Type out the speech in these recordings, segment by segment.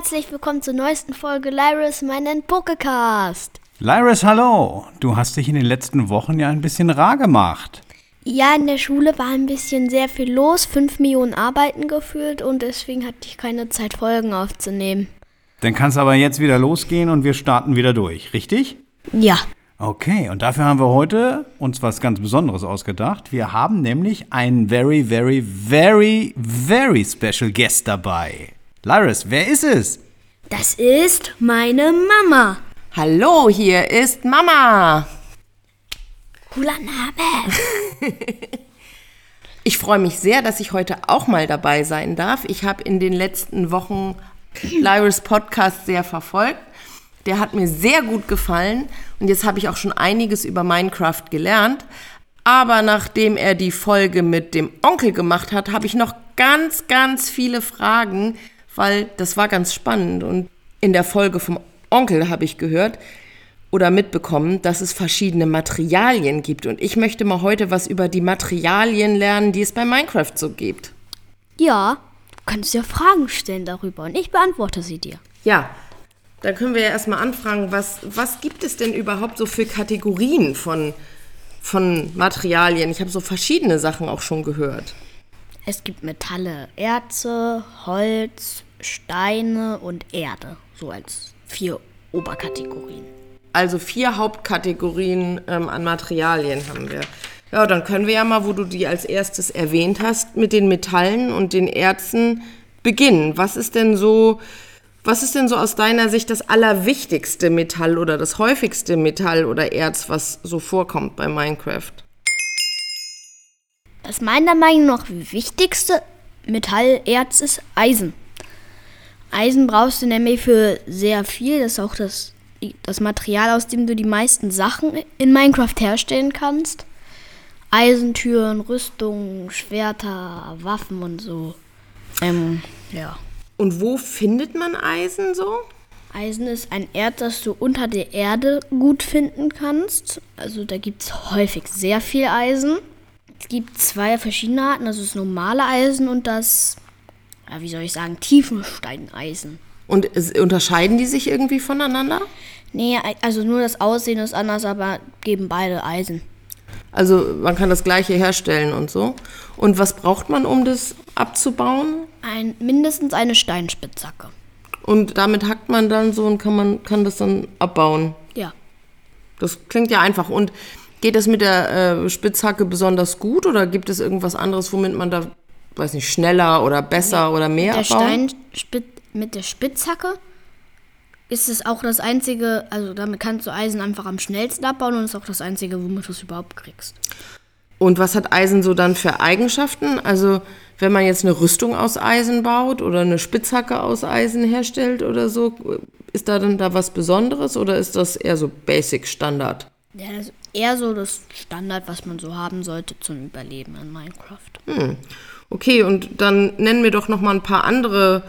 Herzlich willkommen zur neuesten Folge Lyris, meinen Pokecast. Lyris, hallo. Du hast dich in den letzten Wochen ja ein bisschen rar gemacht. Ja, in der Schule war ein bisschen sehr viel los, 5 Millionen Arbeiten gefühlt und deswegen hatte ich keine Zeit, Folgen aufzunehmen. Dann kann es aber jetzt wieder losgehen und wir starten wieder durch, richtig? Ja. Okay, und dafür haben wir heute uns was ganz Besonderes ausgedacht. Wir haben nämlich einen very, very, very, very special Guest dabei. Lyris, wer ist es? Das ist meine Mama. Hallo, hier ist Mama. Cooler Name. Ich freue mich sehr, dass ich heute auch mal dabei sein darf. Ich habe in den letzten Wochen Lyris Podcast sehr verfolgt. Der hat mir sehr gut gefallen und jetzt habe ich auch schon einiges über Minecraft gelernt. Aber nachdem er die Folge mit dem Onkel gemacht hat, habe ich noch ganz, ganz viele Fragen, weil das war ganz spannend. Und in der Folge vom Onkel habe ich gehört oder mitbekommen, dass es verschiedene Materialien gibt. Und ich möchte mal heute was über die Materialien lernen, die es bei Minecraft so gibt. Ja, du kannst ja Fragen stellen darüber und ich beantworte sie dir. Ja, dann können wir ja erstmal anfragen, was, was gibt es denn überhaupt so für Kategorien von, von Materialien? Ich habe so verschiedene Sachen auch schon gehört. Es gibt Metalle, Erze, Holz, Steine und Erde. So als vier Oberkategorien. Also vier Hauptkategorien ähm, an Materialien haben wir. Ja, dann können wir ja mal, wo du die als erstes erwähnt hast, mit den Metallen und den Erzen beginnen. Was ist denn so, was ist denn so aus deiner Sicht das allerwichtigste Metall oder das häufigste Metall oder Erz, was so vorkommt bei Minecraft? Das meiner Meinung nach wichtigste Metallerz ist Eisen. Eisen brauchst du nämlich für sehr viel. Das ist auch das, das Material, aus dem du die meisten Sachen in Minecraft herstellen kannst. Eisentüren, Rüstungen, Schwerter, Waffen und so. Ähm, ja. Und wo findet man Eisen so? Eisen ist ein Erz, das du unter der Erde gut finden kannst. Also da gibt es häufig sehr viel Eisen. Es gibt zwei verschiedene Arten. Das ist normale Eisen und das, ja, wie soll ich sagen, Tiefensteineisen. Und unterscheiden die sich irgendwie voneinander? Nee, also nur das Aussehen ist anders, aber geben beide Eisen. Also man kann das gleiche herstellen und so. Und was braucht man, um das abzubauen? Ein, mindestens eine Steinspitzhacke. Und damit hackt man dann so und kann man kann das dann abbauen. Ja. Das klingt ja einfach. Und geht das mit der äh, Spitzhacke besonders gut oder gibt es irgendwas anderes, womit man da, weiß nicht, schneller oder besser oder mehr Der abbauen? Steinspit mit der Spitzhacke ist es auch das einzige, also damit kannst du Eisen einfach am schnellsten abbauen und ist auch das einzige, womit du es überhaupt kriegst. Und was hat Eisen so dann für Eigenschaften? Also wenn man jetzt eine Rüstung aus Eisen baut oder eine Spitzhacke aus Eisen herstellt oder so, ist da dann da was Besonderes oder ist das eher so Basic Standard? Ja, das ist eher so das Standard, was man so haben sollte zum Überleben in Minecraft. Okay, und dann nennen wir doch noch mal ein paar andere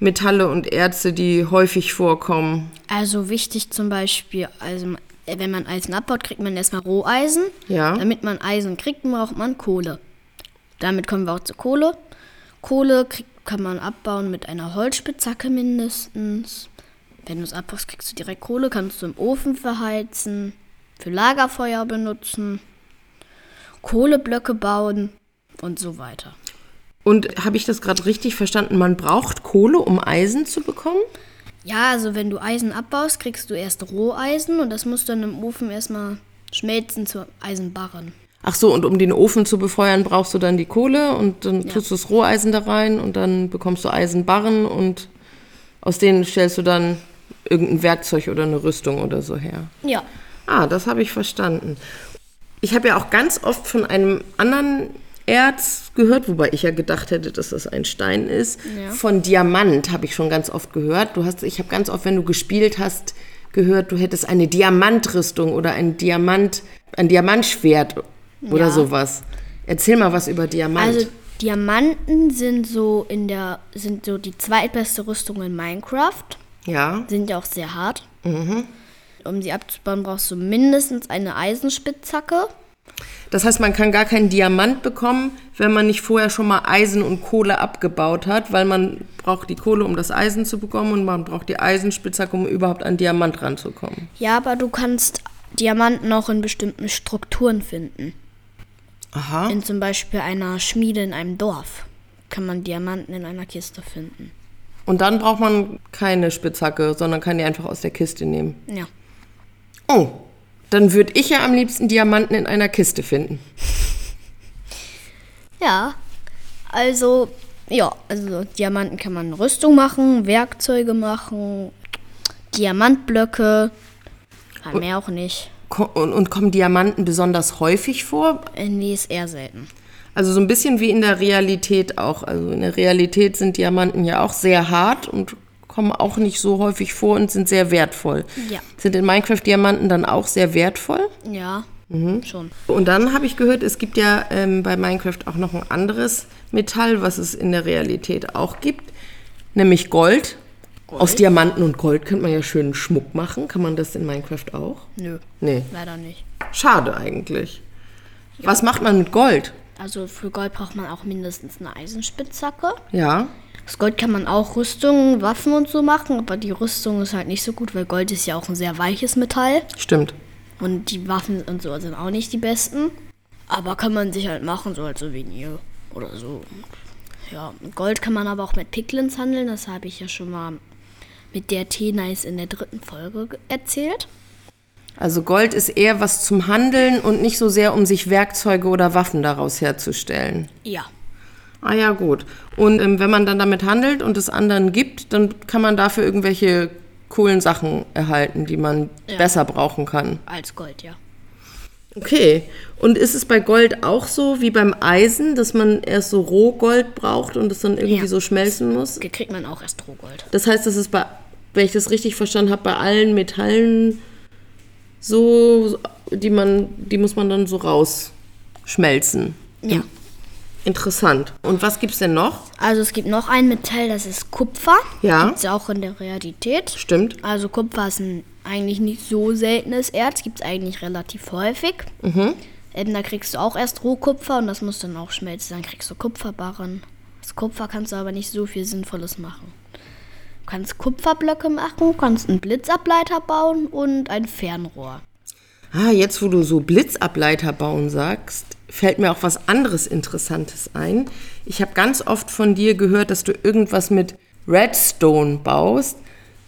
Metalle und Erze, die häufig vorkommen. Also wichtig zum Beispiel, also wenn man Eisen abbaut, kriegt man erstmal Roheisen. Ja. Damit man Eisen kriegt, braucht man Kohle. Damit kommen wir auch zur Kohle. Kohle krieg, kann man abbauen mit einer Holzspitzhacke mindestens. Wenn du es abbaust, kriegst du direkt Kohle, kannst du im Ofen verheizen, für Lagerfeuer benutzen, Kohleblöcke bauen und so weiter. Und habe ich das gerade richtig verstanden? Man braucht Kohle, um Eisen zu bekommen? Ja, also wenn du Eisen abbaust, kriegst du erst Roheisen und das musst du dann im Ofen erstmal schmelzen zu Eisenbarren. Ach so, und um den Ofen zu befeuern, brauchst du dann die Kohle und dann tust du das Roheisen da rein und dann bekommst du Eisenbarren und aus denen stellst du dann irgendein Werkzeug oder eine Rüstung oder so her. Ja. Ah, das habe ich verstanden. Ich habe ja auch ganz oft von einem anderen Erz gehört, wobei ich ja gedacht hätte, dass das ein Stein ist. Von Diamant habe ich schon ganz oft gehört. Du hast, ich habe ganz oft, wenn du gespielt hast, gehört, du hättest eine Diamantrüstung oder ein Diamant, ein Diamantschwert oder Ja. sowas. Erzähl mal was über Diamant. Also Diamanten sind so in der sind so die zweitbeste Rüstung in Minecraft. ja, Sind ja auch sehr hart. Um sie abzubauen, brauchst du mindestens eine Eisenspitzhacke. Das heißt, man kann gar keinen Diamant bekommen, wenn man nicht vorher schon mal Eisen und Kohle abgebaut hat, weil man braucht die Kohle, um das Eisen zu bekommen und man braucht die Eisenspitzhacke, um überhaupt an Diamant ranzukommen. Ja, aber du kannst Diamanten auch in bestimmten Strukturen finden. Aha. In zum Beispiel einer Schmiede in einem Dorf kann man Diamanten in einer Kiste finden. Und dann braucht man keine Spitzhacke, sondern kann die einfach aus der Kiste nehmen. Ja. Oh, dann würde ich ja am liebsten Diamanten in einer Kiste finden. Ja, also, ja, also Diamanten kann man Rüstung machen, Werkzeuge machen, Diamantblöcke, aber mehr auch nicht. Und, und kommen Diamanten besonders häufig vor? Äh, Nee, ist eher selten. Also so ein bisschen wie in der Realität auch. Also in der Realität sind Diamanten ja auch sehr hart und kommen auch nicht so häufig vor und sind sehr wertvoll. Ja. Sind in Minecraft Diamanten dann auch sehr wertvoll? Ja, schon. Und dann habe ich gehört, es gibt ja ähm, bei Minecraft auch noch ein anderes Metall, was es in der Realität auch gibt, nämlich Gold. Aus Diamanten und Gold könnte man ja schönen Schmuck machen. Kann man das in Minecraft auch? Nö, Nee. leider nicht. Schade eigentlich. Was macht man mit Gold? Also für Gold braucht man auch mindestens eine Eisenspitzhacke. Ja. Aus Gold kann man auch Rüstungen, Waffen und so machen, aber die Rüstung ist halt nicht so gut, weil Gold ist ja auch ein sehr weiches Metall. Stimmt. Und die Waffen und so sind auch nicht die besten. Aber kann man sich halt machen, so als Souvenir oder so. Ja, Gold kann man aber auch mit Piglins handeln. Das habe ich ja schon mal mit der T-Nice in der dritten Folge ge- erzählt. Also Gold ist eher was zum Handeln und nicht so sehr, um sich Werkzeuge oder Waffen daraus herzustellen. Ja. Ah ja, gut. Und ähm, wenn man dann damit handelt und es anderen gibt, dann kann man dafür irgendwelche coolen Sachen erhalten, die man Ja. besser brauchen kann. Als Gold, ja. Okay. Und ist es bei Gold auch so wie beim Eisen, dass man erst so Rohgold braucht und es dann irgendwie Ja. so schmelzen muss? Da kriegt man auch erst Rohgold. Das heißt, das ist bei, wenn ich das richtig verstanden habe, bei allen Metallen so, die man, die muss man dann so rausschmelzen. Ja. Interessant. Und was gibt's denn noch? Also es gibt noch ein Metall, das ist Kupfer. Ja. Gibt's ja auch in der Realität. Stimmt. Also Kupfer ist ein eigentlich nicht so seltenes Erz, gibt es eigentlich relativ häufig. Ähm, da kriegst du auch erst Rohkupfer und das muss dann auch schmelzen. Dann kriegst du Kupferbarren. Aus Kupfer kannst du aber nicht so viel Sinnvolles machen. Du kannst Kupferblöcke machen, kannst einen Blitzableiter bauen und ein Fernrohr. Ah, jetzt wo du so Blitzableiter bauen sagst, fällt mir auch was anderes Interessantes ein. Ich habe ganz oft von dir gehört, dass du irgendwas mit Redstone baust.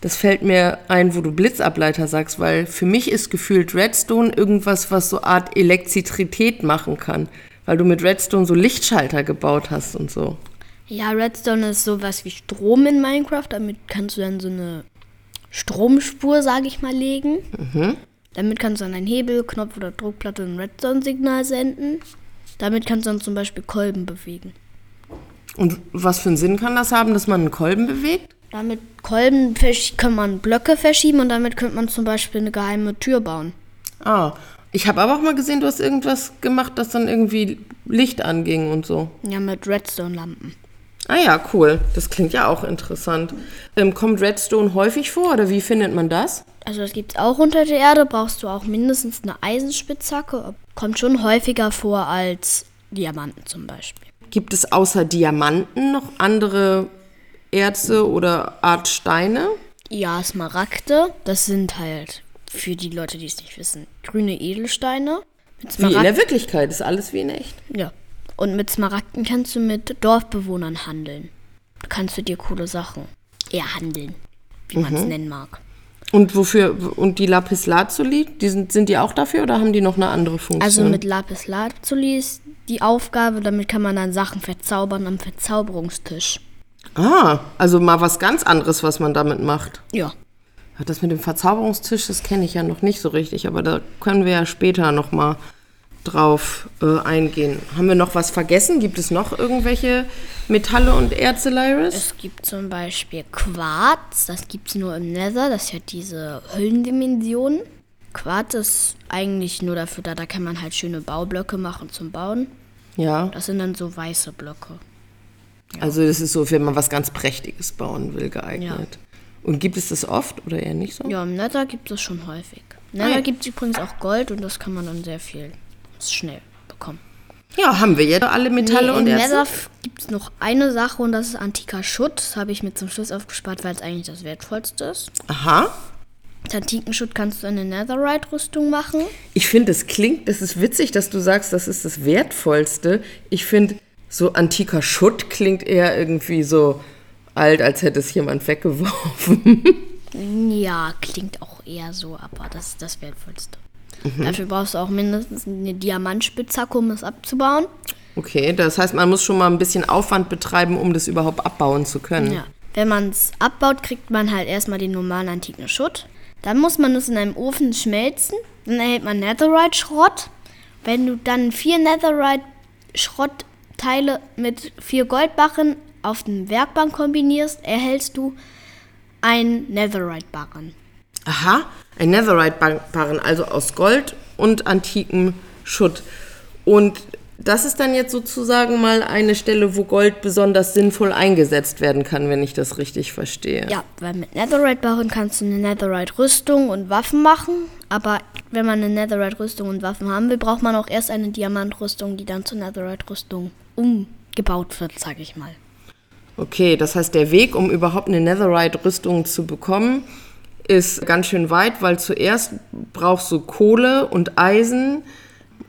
Das fällt mir ein, wo du Blitzableiter sagst, weil für mich ist gefühlt Redstone irgendwas, was so Art Elektrizität machen kann, weil du mit Redstone so Lichtschalter gebaut hast und so. Ja, Redstone ist sowas wie Strom in Minecraft. Damit kannst du dann so eine Stromspur, sage ich mal, legen. Damit kannst du dann einen Hebel, Knopf oder Druckplatte ein Redstone-Signal senden. Damit kannst du dann zum Beispiel Kolben bewegen. Und was für einen Sinn kann das haben, dass man einen Kolben bewegt? Damit Kolben kann man Blöcke verschieben und damit könnte man zum Beispiel eine geheime Tür bauen. Ah, ich habe aber auch mal gesehen, du hast irgendwas gemacht, das dann irgendwie Licht anging und so. Ja, mit Redstone-Lampen. Ah ja, cool. Das klingt ja auch interessant. Ähm, kommt Redstone häufig vor oder wie findet man das? Also das gibt es auch unter der Erde, brauchst du auch mindestens eine Eisenspitzhacke. Kommt schon häufiger vor als Diamanten zum Beispiel. Gibt es außer Diamanten noch andere Erze oder Art Steine? Ja, Smaragde, das sind halt, für die Leute, die es nicht wissen, grüne Edelsteine. Wie in der Wirklichkeit, ist alles wie in echt. ja. Und mit Smaragden kannst du mit Dorfbewohnern handeln. Da kannst du dir coole Sachen erhandeln, wie man es nennen mag. Und wofür, und die Lapislazuli, die sind, sind die auch dafür oder haben die noch eine andere Funktion? Also mit Lapis Lazuli ist die Aufgabe, damit kann man dann Sachen verzaubern am Verzauberungstisch. Ah, also mal was ganz anderes, was man damit macht. Ja. Ja, Das mit dem Verzauberungstisch, das kenne ich ja noch nicht so richtig, aber da können wir ja später noch mal drauf äh, eingehen. Haben wir noch was vergessen? Gibt es noch irgendwelche Metalle und Erze, Lyris? Es gibt zum Beispiel Quarz, das gibt es nur im Nether, das hat diese Höllendimensionen. Quarz ist eigentlich nur dafür da, da kann man halt schöne Baublöcke machen zum Bauen. Ja, Das sind dann so weiße Blöcke. also das ist so, wenn man was ganz Prächtiges bauen will, geeignet. Und gibt es das oft oder eher nicht so? Ja, im Nether gibt es schon häufig. Ah, ja. Nether gibt es übrigens auch Gold und das kann man dann sehr viel schnell bekommen. Ja, haben wir jetzt alle Metalle Nee, und in Erze? Nether gibt es noch eine Sache und das ist antiker Schutt. Das habe ich mir zum Schluss aufgespart, weil es eigentlich das Wertvollste ist. Aha. Mit antiken Schutt kannst du eine Netherite-Rüstung machen. Ich finde, es klingt, das ist witzig, dass du sagst, das ist das Wertvollste. Ich finde, so antiker Schutt klingt eher irgendwie so alt, als hätte es jemand weggeworfen. Ja, klingt auch eher so, aber das ist das Wertvollste. Dafür brauchst du auch mindestens eine Diamantspitzhacke, um es abzubauen. Okay, das heißt, man muss schon mal ein bisschen Aufwand betreiben, um das überhaupt abbauen zu können. Ja. Wenn man es abbaut, kriegt man halt erstmal den normalen antiken Schutt. Dann muss man es in einem Ofen schmelzen. Dann erhält man Netherite-Schrott. Wenn du dann vier Netherite-Schrottteile mit vier Goldbarren auf dem Werkbank kombinierst, erhältst du einen Netherite-Barren. Aha, ein Netherite-Barren, also aus Gold und antikem Schutt. Und das ist dann jetzt sozusagen mal eine Stelle, wo Gold besonders sinnvoll eingesetzt werden kann, wenn ich das richtig verstehe. Ja, weil mit Netherite-Barren kannst du eine Netherite-Rüstung und Waffen machen. Aber wenn man eine Netherite-Rüstung und Waffen haben will, braucht man auch erst eine Diamantrüstung, die dann zur Netherite-Rüstung umgebaut wird, sag ich mal. Okay, das heißt, der Weg, um überhaupt eine Netherite-Rüstung zu bekommen, ist ganz schön weit, weil zuerst brauchst du Kohle und Eisen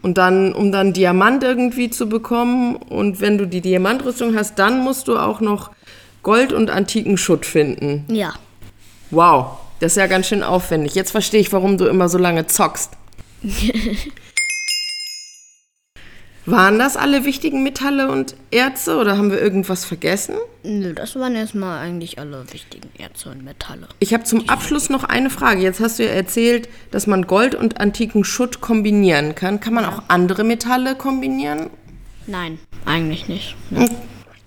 und dann, um dann Diamant irgendwie zu bekommen. Und wenn du die Diamantrüstung hast, dann musst du auch noch Gold und antiken Schutt finden. Ja. Wow, das ist ja ganz schön aufwendig. Jetzt verstehe ich, warum du immer so lange zockst. Waren das alle wichtigen Metalle und Erze oder haben wir irgendwas vergessen? Nö, das waren erstmal eigentlich alle wichtigen Erze und Metalle. Ich habe zum Abschluss noch eine Frage. Jetzt hast du ja erzählt, dass man Gold und antiken Schutt kombinieren kann. Kann man auch andere Metalle kombinieren? Nein, eigentlich nicht.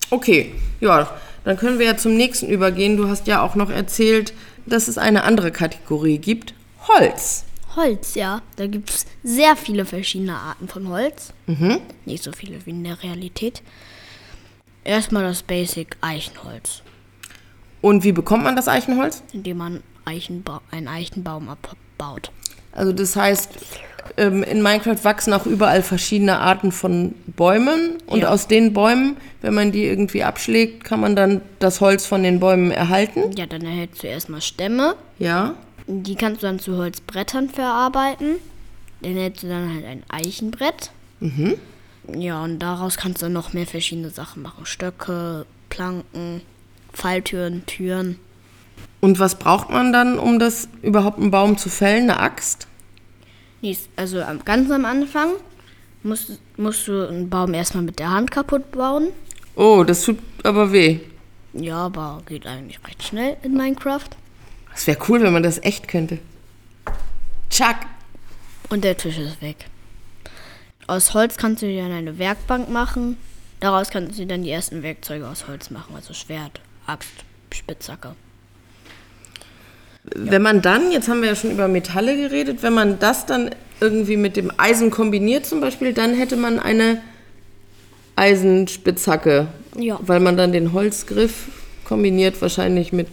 Okay, ja, dann können wir ja zum nächsten übergehen. Du hast ja auch noch erzählt, dass es eine andere Kategorie gibt. Holz. Holz, ja. Da gibt es sehr viele verschiedene Arten von Holz. Nicht so viele wie in der Realität. Erstmal das Basic Eichenholz, Und wie bekommt man das Eichenholz? indem man Eichenba einen Eichenbaum abbaut. Also das heißt, ähm, in Minecraft wachsen auch überall verschiedene Arten von Bäumen und Ja. aus den Bäumen, wenn man die irgendwie abschlägt, kann man dann das Holz von den Bäumen erhalten. Ja, dann erhältst du erstmal Stämme. Ja. Die kannst du dann zu Holzbrettern verarbeiten. Dann hättest du dann halt ein Eichenbrett. Ja, und daraus kannst du dann noch mehr verschiedene Sachen machen. Stöcke, Planken, Falltüren, Türen. Und was braucht man dann, um das überhaupt einen Baum zu fällen? Eine Axt? Nee, also am, ganz am Anfang musst, musst du einen Baum erstmal mit der Hand kaputt bauen. Oh, das tut aber weh. Ja, aber geht eigentlich recht schnell in Minecraft. Das wäre cool, wenn man das echt könnte. Chuck. Und der Tisch ist weg. Aus Holz kannst du dir dann eine Werkbank machen. Daraus kannst du dir dann die ersten Werkzeuge aus Holz machen. Also Schwert, Axt, Spitzhacke. Wenn man dann, jetzt haben wir ja schon über Metalle geredet, wenn man das dann irgendwie mit dem Eisen kombiniert zum Beispiel, dann hätte man eine Eisenspitzhacke. Ja. Weil man dann den Holzgriff kombiniert wahrscheinlich mit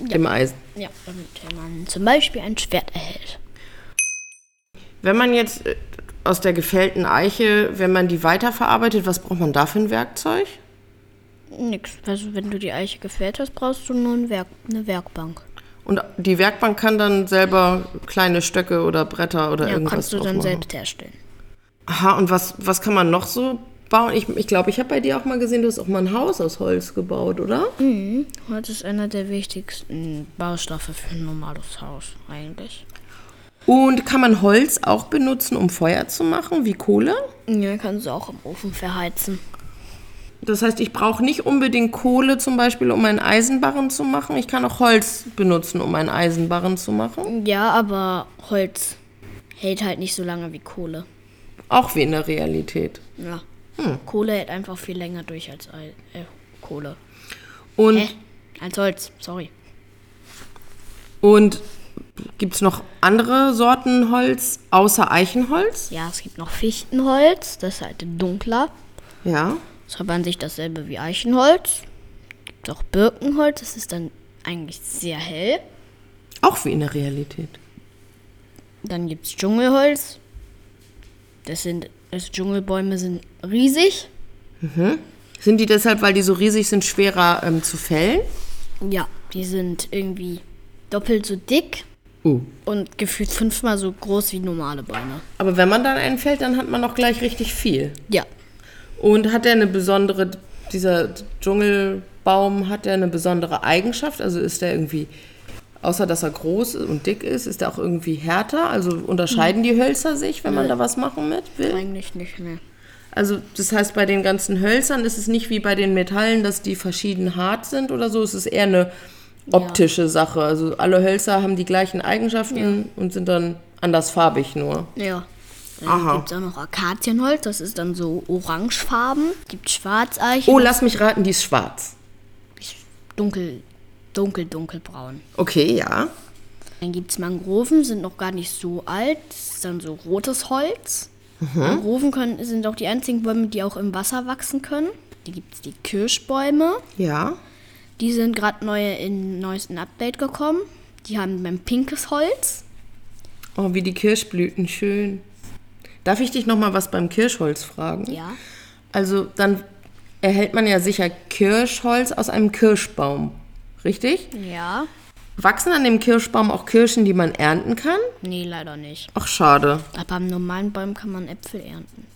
dem Eisen. Ja, damit man zum Beispiel ein Schwert erhält. Wenn man jetzt äh, aus der gefällten Eiche, wenn man die weiterverarbeitet, was braucht man da für ein Werkzeug? Nix. Also wenn du die Eiche gefällt hast, brauchst du nur ein Werk, eine Werkbank. Und die Werkbank kann dann selber kleine Stöcke oder Bretter oder Ja, irgendwas kannst du dann machen. selbst herstellen. Aha, und was, was kann man noch so bauen? Ich glaube, ich, glaub, ich habe bei dir auch mal gesehen, du hast auch mal ein Haus aus Holz gebaut, oder? Holz ist einer der wichtigsten Baustoffe für ein normales Haus eigentlich. Und kann man Holz auch benutzen, um Feuer zu machen, wie Kohle? Ja, kannst du auch im Ofen verheizen. Das heißt, ich brauche nicht unbedingt Kohle zum Beispiel, um einen Eisenbarren zu machen. Ich kann auch Holz benutzen, um einen Eisenbarren zu machen. Ja, aber Holz hält halt nicht so lange wie Kohle. Auch wie in der Realität. Ja. Kohle hält einfach viel länger durch als Ei äh, Kohle. Und, Hä? Als Holz, sorry. und gibt es noch andere Sorten Holz außer Eichenholz? Ja, es gibt noch Fichtenholz, das ist halt dunkler. Ja. Das hat an sich dasselbe wie Eichenholz. Gibt auch Birkenholz, das ist dann eigentlich sehr hell. Auch wie in der Realität. Dann gibt es Dschungelholz. Das sind, äh, Also Dschungelbäume sind riesig. Sind die deshalb, weil die so riesig sind, schwerer ähm, zu fällen? Ja, die sind irgendwie doppelt so dick Uh. und gefühlt fünfmal so groß wie normale Bäume. Aber wenn man dann einen fällt, dann hat man auch gleich richtig viel. Ja. Und hat der eine besondere, dieser Dschungelbaum, hat der eine besondere Eigenschaft? Also ist der irgendwie, außer dass er groß und dick ist, ist der auch irgendwie härter? Also unterscheiden die Hölzer sich, wenn man da was machen mit will? Eigentlich nicht mehr. Also das heißt, bei den ganzen Hölzern ist es nicht wie bei den Metallen, dass die verschieden hart sind oder so. Es ist eher eine optische Sache. Also alle Hölzer haben die gleichen Eigenschaften und sind dann andersfarbig nur. Ja. Dann gibt es auch noch Akazienholz, das ist dann so orangefarben. Gibt Schwarzeichen, Oh, lass mich raten, die ist schwarz. dunkel, dunkel, dunkelbraun. Okay, ja. Dann gibt es Mangroven, sind noch gar nicht so alt. Das ist dann so rotes Holz. Mangroven können, sind auch die einzigen Bäume, die auch im Wasser wachsen können. Die gibt es die Kirschbäume. Ja. Die sind gerade neu in neuesten Update gekommen. Die haben beim pinkes Holz. Oh, wie die Kirschblüten, schön. Darf ich dich noch mal was beim Kirschholz fragen? Ja. Also dann erhält man ja sicher Kirschholz aus einem Kirschbaum, richtig? Ja. Wachsen an dem Kirschbaum auch Kirschen, die man ernten kann? Nee, leider nicht. Ach, schade. Aber am normalen Baum kann man Äpfel ernten.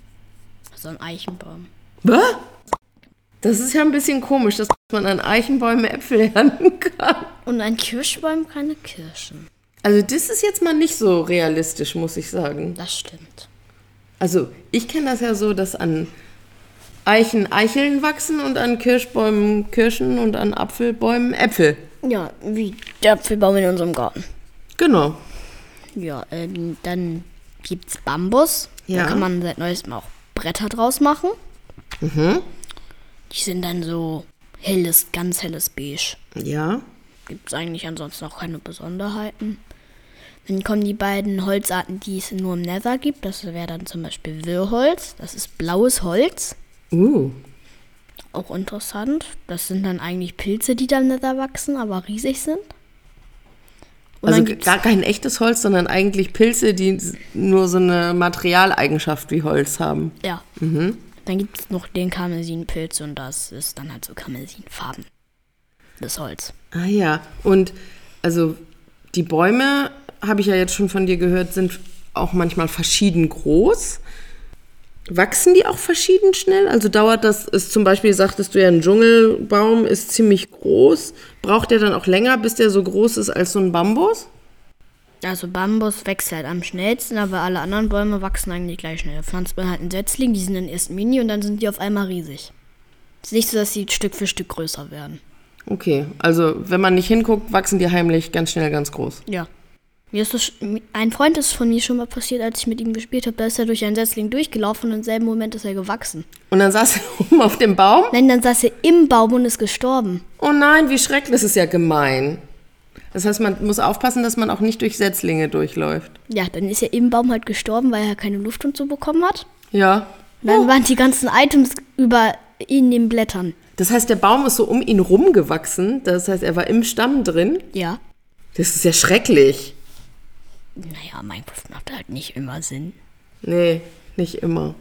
So ein Eichenbaum. Hä? Das ist ja ein bisschen komisch, dass man an Eichenbäumen Äpfel ernten kann. Und ein Kirschbaum keine Kirschen. Also das ist jetzt mal nicht so realistisch, muss ich sagen. Das stimmt. Also ich kenne das ja so, dass an Eichen Eicheln wachsen und an Kirschbäumen Kirschen und an Apfelbäumen Äpfel. Ja, wie der Apfelbaum in unserem Garten. Genau. Ja, ähm, dann gibt's Bambus. Ja. Da kann man seit neuestem auch Bretter draus machen. Mhm. Die sind dann so helles, ganz helles Beige. Ja. Gibt's eigentlich ansonsten auch keine Besonderheiten. Dann kommen die beiden Holzarten, die es nur im Nether gibt. Das wäre dann zum Beispiel Wirrholz. Das ist blaues Holz. Uh. Auch interessant. Das sind dann eigentlich Pilze, die da im Nether wachsen, aber riesig sind. Und Also dann gar kein echtes Holz, sondern eigentlich Pilze, die nur so eine Materialeigenschaft wie Holz haben. ja. Dann gibt es noch den Karmesinpilz und das ist dann halt so Karmesinfarben. Das Holz. Ah ja. Und also die Bäume, habe ich ja jetzt schon von dir gehört, sind auch manchmal verschieden groß. Wachsen die auch verschieden schnell? Also dauert das, ist zum Beispiel, sagtest du ja, ein Dschungelbaum ist ziemlich groß. Braucht der dann auch länger, bis der so groß ist als so ein Bambus? Also Bambus wächst halt am schnellsten, aber alle anderen Bäume wachsen eigentlich gleich schnell. Da pflanzt man halt einen Setzling, die sind dann erst mini und dann sind die auf einmal riesig. Es ist nicht so, dass sie Stück für Stück größer werden. Okay, also wenn man nicht hinguckt, wachsen die heimlich ganz schnell ganz groß. Ja. Mir ist das, ein Freund ist von mir schon mal passiert, als ich mit ihm gespielt habe. Da ist er durch einen Setzling durchgelaufen und im selben Moment ist er gewachsen. Und dann saß er oben auf dem Baum. Nein, dann saß er im Baum und ist gestorben. Oh nein, wie schrecklich, das ist ja gemein. Das heißt, man muss aufpassen, dass man auch nicht durch Setzlinge durchläuft. Ja, dann ist er im Baum halt gestorben, weil er keine Luft und so bekommen hat. Ja. Und dann waren die ganzen Items über in den Blättern. Das heißt, der Baum ist so um ihn rumgewachsen. Das heißt, er war im Stamm drin. Ja. Das ist ja schrecklich. Naja, Minecraft macht halt nicht immer Sinn. Nee, nicht immer.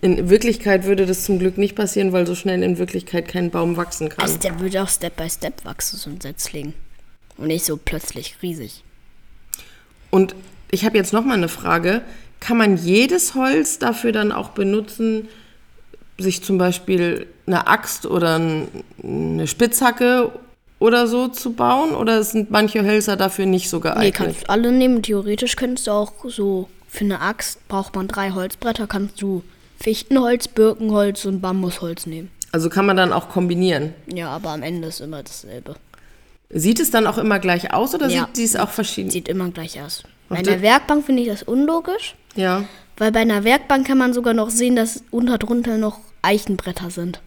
In Wirklichkeit würde das zum Glück nicht passieren, weil so schnell in Wirklichkeit kein Baum wachsen kann. Also der würde auch Step by Step wachsen, so ein Setzling. Und nicht so plötzlich riesig. Und ich habe jetzt noch mal eine Frage. Kann man jedes Holz dafür dann auch benutzen, sich zum Beispiel eine Axt oder ein- eine Spitzhacke oder so zu bauen? Oder sind manche Hölzer dafür nicht so Nee, geeignet? kannst du alle nehmen. Theoretisch könntest du auch so, für eine Axt braucht man drei Holzbretter, kannst du Fichtenholz, Birkenholz und Bambusholz nehmen. also kann man dann auch kombinieren. Ja, aber am Ende ist immer dasselbe. Sieht es dann auch immer gleich aus oder Ja. sieht dies auch verschieden? Sieht immer gleich aus. Bei einer Werkbank finde ich das unlogisch, Ja. weil bei einer Werkbank kann man sogar noch sehen, dass unter drunter noch Eichenbretter sind.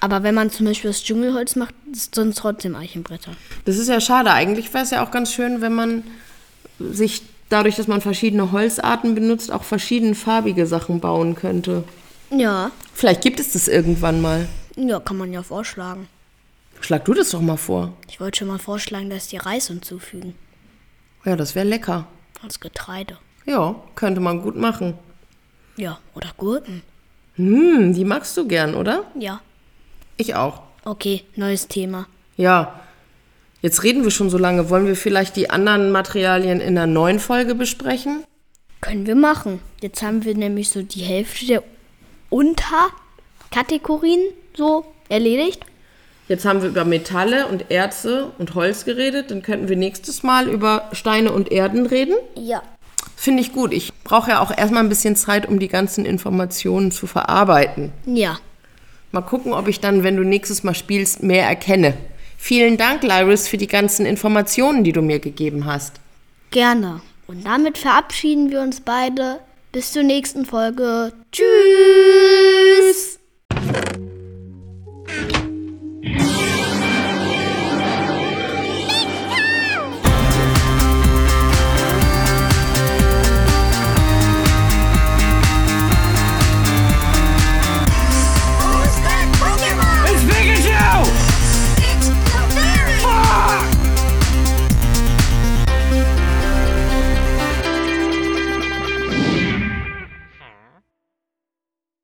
Aber wenn man zum Beispiel das Dschungelholz macht, sind es trotzdem Eichenbretter. Das ist ja schade. Eigentlich wäre es ja auch ganz schön, wenn man sich dadurch, dass man verschiedene Holzarten benutzt, auch verschiedenfarbige Sachen bauen könnte. Ja, Vielleicht gibt es das irgendwann mal. ja, kann man ja vorschlagen. Schlag du das doch mal vor. Ich wollte schon mal vorschlagen, dass die Reis hinzufügen. Ja, das wäre lecker. Als Getreide. Ja, könnte man gut machen. Ja, oder Gurken. Hm, die magst du gern, oder? Ja. Ich auch. Okay, neues Thema. Ja. Jetzt reden wir schon so lange. Wollen wir vielleicht die anderen Materialien in einer neuen Folge besprechen? Können wir machen. Jetzt haben wir nämlich so die Hälfte der Unterkategorien so erledigt. Jetzt haben wir über Metalle und Erze und Holz geredet. Dann könnten wir nächstes Mal über Steine und Erden reden. Ja. Finde ich gut. Ich brauche ja auch erstmal ein bisschen Zeit, um die ganzen Informationen zu verarbeiten. Ja. Mal gucken, ob ich dann, wenn du nächstes Mal spielst, mehr erkenne. Vielen Dank, Lyris, für die ganzen Informationen, die du mir gegeben hast. Gerne. Und damit verabschieden wir uns beide. Bis zur nächsten Folge. Tschüss.